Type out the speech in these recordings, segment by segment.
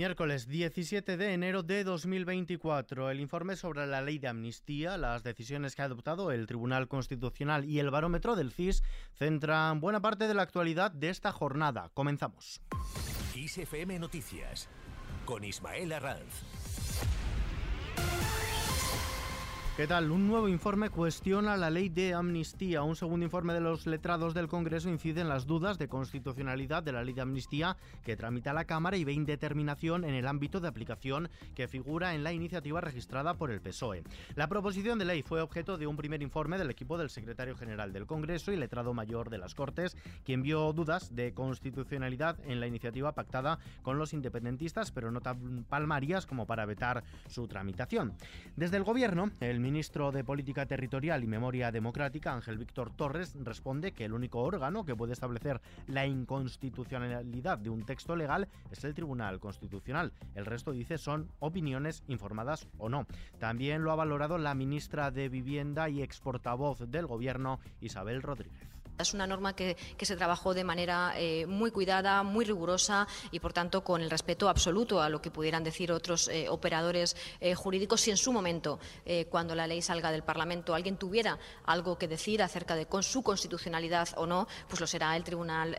Miércoles 17 de enero de 2024. El informe sobre la ley de amnistía, las decisiones que ha adoptado el Tribunal Constitucional y el barómetro del CIS centran buena parte de la actualidad de esta jornada. Comenzamos. ISFM Noticias con Ismael Arranz. ¿Qué tal? Un nuevo informe cuestiona la ley de amnistía. Un segundo informe de los letrados del Congreso incide en las dudas de constitucionalidad de la ley de amnistía que tramita la Cámara y ve indeterminación en el ámbito de aplicación que figura en la iniciativa registrada por el PSOE. La proposición de ley fue objeto de un primer informe del equipo del secretario general del Congreso y letrado mayor de las Cortes, quien vio dudas de constitucionalidad en la iniciativa pactada con los independentistas, pero no tan palmarias como para vetar su tramitación. Desde el Gobierno, el ministro de Política Territorial y Memoria Democrática, Ángel Víctor Torres, responde que el único órgano que puede establecer la inconstitucionalidad de un texto legal es el Tribunal Constitucional. El resto, dice, son opiniones informadas o no. También lo ha valorado la ministra de Vivienda y exportavoz del Gobierno, Isabel Rodríguez. Es una norma que, se trabajó de manera eh, muy cuidada, muy rigurosa y, por tanto, con el respeto absoluto a lo que pudieran decir otros eh, operadores eh, jurídicos. Si en su momento, cuando la ley salga del Parlamento, alguien tuviera algo que decir acerca de con su constitucionalidad o no, pues lo será el Tribunal,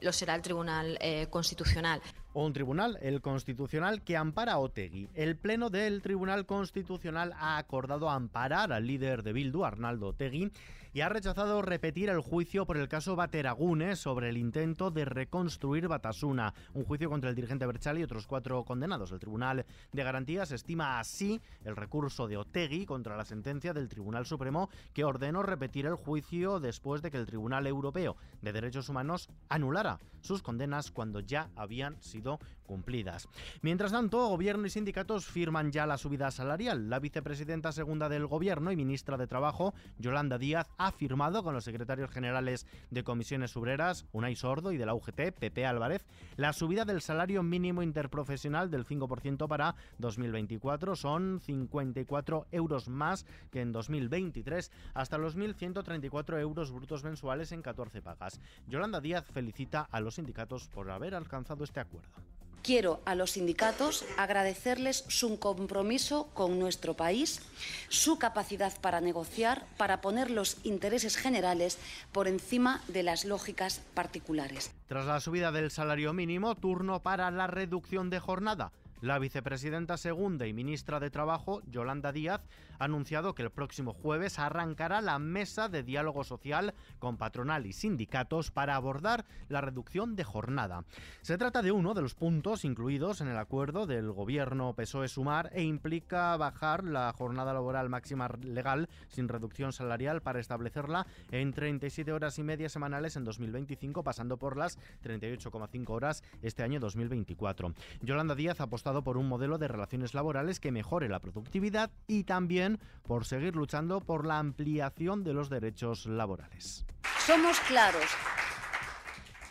lo será el Tribunal Constitucional un tribunal, el Constitucional, que ampara a Otegui. El Pleno del Tribunal Constitucional ha acordado amparar al líder de Bildu, Arnaldo Otegui, y ha rechazado repetir el juicio por el caso Bateragune sobre el intento de reconstruir Batasuna, un juicio contra el dirigente Berchal y otros cuatro condenados. El Tribunal de Garantías estima así el recurso de Otegui contra la sentencia del Tribunal Supremo que ordenó repetir el juicio después de que el Tribunal Europeo de Derechos Humanos anulara sus condenas cuando ya habían sido cumplidas. Mientras tanto, gobierno y sindicatos firman ya la subida salarial. La vicepresidenta segunda del gobierno y ministra de Trabajo, Yolanda Díaz, ha firmado con los secretarios generales de comisiones obreras, Unai Sordo y de la UGT, Pepe Álvarez, la subida del salario mínimo interprofesional del 5% para 2024. Son 54 euros más que en 2023, hasta los 1.134 euros brutos mensuales en 14 pagas. Yolanda Díaz felicita a los sindicatos por haber alcanzado este acuerdo. Quiero a los sindicatos agradecerles su compromiso con nuestro país, su capacidad para negociar, para poner los intereses generales por encima de las lógicas particulares. Tras la subida del salario mínimo, turno para la reducción de jornada. La vicepresidenta segunda y ministra de Trabajo, Yolanda Díaz, ha anunciado que el próximo jueves arrancará la mesa de diálogo social con patronal y sindicatos para abordar la reducción de jornada. Se trata de uno de los puntos incluidos en el acuerdo del gobierno PSOE-Sumar e implica bajar la jornada laboral máxima legal sin reducción salarial para establecerla en 37 horas y media semanales en 2025, pasando por las 38,5 horas este año 2024. Yolanda Díaz ha apostado por un modelo de relaciones laborales que mejore la productividad y también por seguir luchando por la ampliación de los derechos laborales. Somos claros.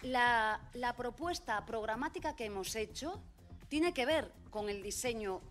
La, la propuesta programática que hemos hecho tiene que ver con el diseño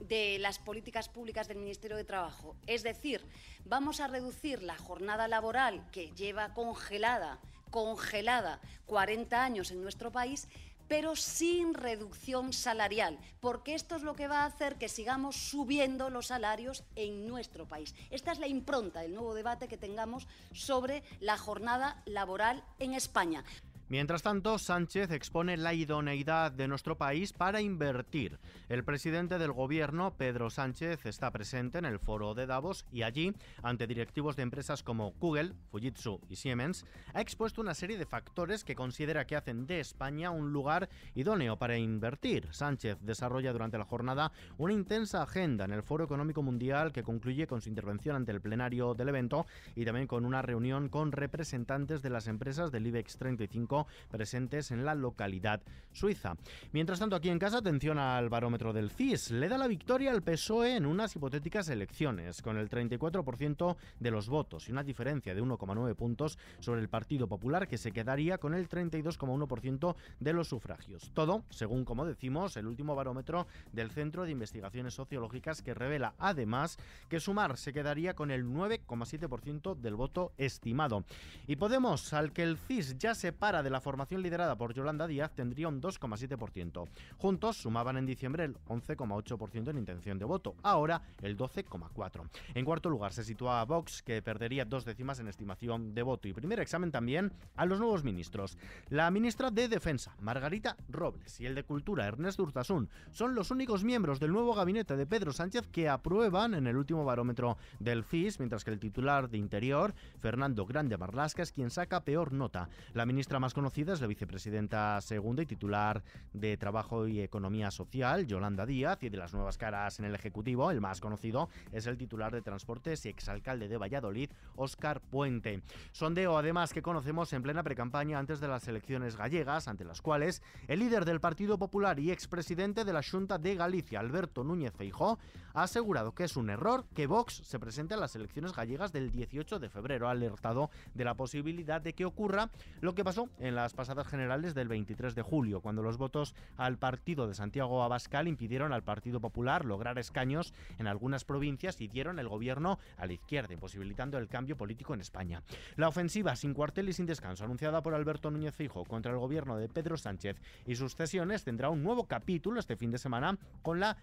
de las políticas públicas del Ministerio de Trabajo. Es decir, vamos a reducir la jornada laboral que lleva congelada, congelada 40 años en nuestro país pero sin reducción salarial, porque esto es lo que va a hacer que sigamos subiendo los salarios en nuestro país. Esta es la impronta del nuevo debate que tengamos sobre la jornada laboral en España. Mientras tanto, Sánchez expone la idoneidad de nuestro país para invertir. El presidente del gobierno, Pedro Sánchez, está presente en el foro de Davos y allí, ante directivos de empresas como Google, Fujitsu y Siemens, ha expuesto una serie de factores que considera que hacen de España un lugar idóneo para invertir. Sánchez desarrolla durante la jornada una intensa agenda en el Foro Económico Mundial que concluye con su intervención ante el plenario del evento y también con una reunión con representantes de las empresas del IBEX 35 presentes en la localidad suiza. Mientras tanto, aquí en casa, atención al barómetro del CIS. Le da la victoria al PSOE en unas hipotéticas elecciones, con el 34% de los votos y una diferencia de 1,9 puntos sobre el Partido Popular, que se quedaría con el 32,1% de los sufragios. Todo, según como decimos, el último barómetro del Centro de Investigaciones Sociológicas, que revela además que Sumar se quedaría con el 9,7% del voto estimado. Y Podemos, al que el CIS ya se para de la formación liderada por Yolanda Díaz tendría un 2,7%. Juntos sumaban en diciembre el 11,8% en intención de voto, ahora el 12,4%. En cuarto lugar se sitúa Vox, que perdería dos décimas en estimación de voto. Y primer examen también a los nuevos ministros. La ministra de Defensa, Margarita Robles, y el de Cultura, Ernest Urtasun, son los únicos miembros del nuevo gabinete de Pedro Sánchez que aprueban en el último barómetro del FIS, mientras que el titular de Interior, Fernando Grande Marlasca, es quien saca peor nota. La ministra más conocida es la vicepresidenta segunda y titular de Trabajo y Economía Social, Yolanda Díaz, y de las nuevas caras en el Ejecutivo, el más conocido es el titular de Transportes y exalcalde de Valladolid, Óscar Puente. Sondeo, además, que conocemos en plena precampaña antes de las elecciones gallegas, ante las cuales el líder del Partido Popular y expresidente de la Junta de Galicia, Alberto Núñez Feijó, ha asegurado que es un error que Vox se presente a las elecciones gallegas del 18 de febrero. Alertado de la posibilidad de que ocurra lo que pasó en las pasadas generales del 23 de julio, cuando los votos al partido de Santiago Abascal impidieron al Partido Popular lograr escaños en algunas provincias y dieron el gobierno a la izquierda, imposibilitando el cambio político en España. La ofensiva sin cuartel y sin descanso anunciada por Alberto Núñez Fijo contra el gobierno de Pedro Sánchez y sus cesiones tendrá un nuevo capítulo este fin de semana con la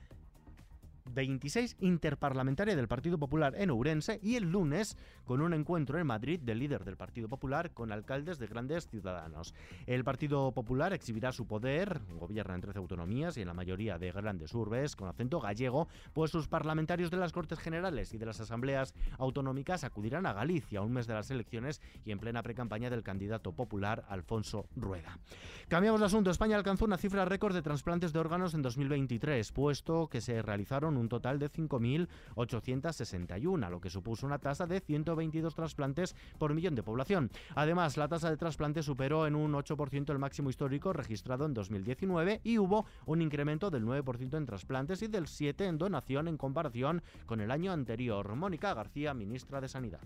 26 interparlamentaria del Partido Popular en Ourense y el lunes con un encuentro en Madrid del líder del Partido Popular con alcaldes de grandes ciudadanos. El Partido Popular exhibirá su poder, gobierna en 13 autonomías y en la mayoría de grandes urbes con acento gallego, pues sus parlamentarios de las Cortes Generales y de las asambleas autonómicas acudirán a Galicia un mes de las elecciones y en plena precampaña del candidato popular Alfonso Rueda. Cambiamos de asunto. España alcanzó una cifra récord de trasplantes de órganos en 2023, puesto que se realizaron un total de 5.861, lo que supuso una tasa de 122 trasplantes por millón de población. Además, la tasa de trasplantes superó en un 8% el máximo histórico registrado en 2019 y hubo un incremento del 9% en trasplantes y del 7% en donación en comparación con el año anterior. Mónica García, ministra de Sanidad.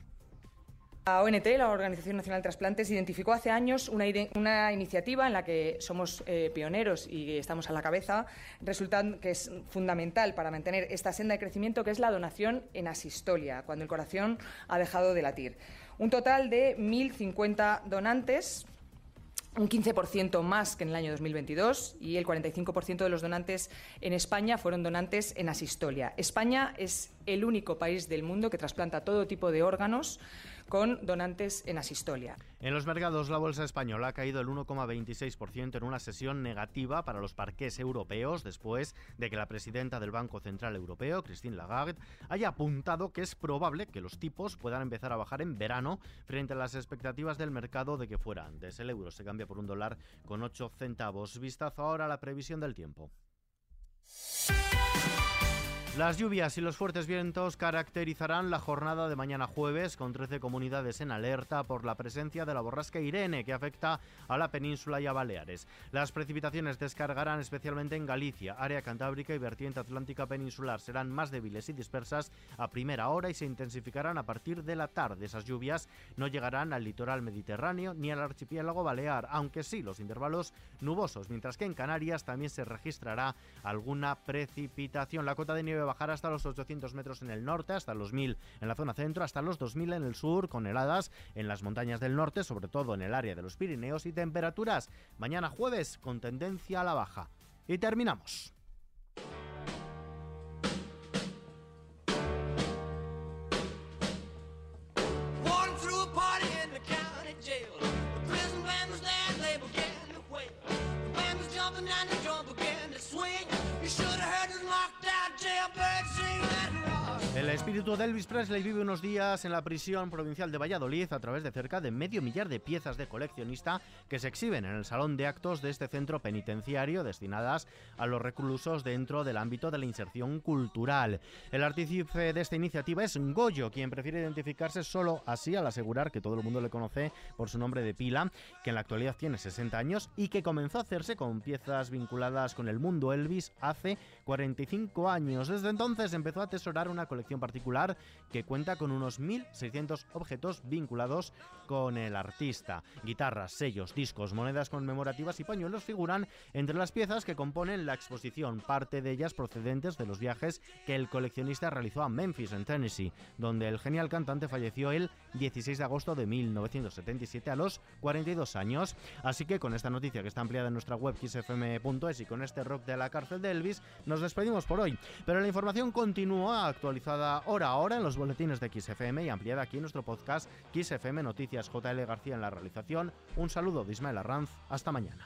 La ONT, la Organización Nacional de Trasplantes, identificó hace años una, una iniciativa en la que somos eh, pioneros y estamos a la cabeza, resultando que es fundamental para mantener esta senda de crecimiento, que es la donación en asistolia, cuando el corazón ha dejado de latir. Un total de 1.050 donantes un 15% más que en el año 2022 y el 45% de los donantes en España fueron donantes en asistolia. España es el único país del mundo que trasplanta todo tipo de órganos con donantes en asistolia. En los mercados, la bolsa española ha caído el 1,26% en una sesión negativa para los parques europeos después de que la presidenta del Banco Central Europeo, Christine Lagarde, haya apuntado que es probable que los tipos puedan empezar a bajar en verano frente a las expectativas del mercado de que fuera antes. El euro se cambia por un dólar con 8 centavos. Vistazo ahora a la previsión del tiempo. Las lluvias y los fuertes vientos caracterizarán la jornada de mañana jueves con 13 comunidades en alerta por la presencia de la borrasca Irene que afecta a la península y a Baleares. Las precipitaciones descargarán especialmente en Galicia, área cantábrica y vertiente atlántica peninsular. Serán más débiles y dispersas a primera hora y se intensificarán a partir de la tarde. Esas lluvias no llegarán al litoral mediterráneo ni al archipiélago balear, aunque sí los intervalos nubosos, mientras que en Canarias también se registrará alguna precipitación. La cota de nieve bajar hasta los 800 metros en el norte, hasta los 1000 en la zona centro, hasta los 2000 en el sur, con heladas en las montañas del norte, sobre todo en el área de los Pirineos y temperaturas mañana jueves con tendencia a la baja. Y terminamos. Espíritu de Elvis Presley vive unos días en la prisión provincial de Valladolid a través de cerca de medio millar de piezas de coleccionista que se exhiben en el salón de actos de este centro penitenciario destinadas a los reclusos dentro del ámbito de la inserción cultural. El artífice de esta iniciativa es Goyo, quien prefiere identificarse solo así al asegurar que todo el mundo le conoce por su nombre de pila, que en la actualidad tiene 60 años y que comenzó a hacerse con piezas vinculadas con el mundo Elvis hace 45 años. Desde entonces empezó a atesorar una colección particular que cuenta con unos 1.600 objetos vinculados con el artista. Guitarras, sellos, discos, monedas conmemorativas y pañuelos figuran entre las piezas que componen la exposición, parte de ellas procedentes de los viajes que el coleccionista realizó a Memphis, en Tennessee, donde el genial cantante falleció el 16 de agosto de 1977 a los 42 años. Así que con esta noticia que está ampliada en nuestra web xfm.es y con este rock de la cárcel de Elvis, nos despedimos por hoy. Pero la información continúa actualizada cada hora ahora en los boletines de XFM y ampliada aquí en nuestro podcast XFM Noticias JL García en la realización. Un saludo de Ismael Arranz. Hasta mañana.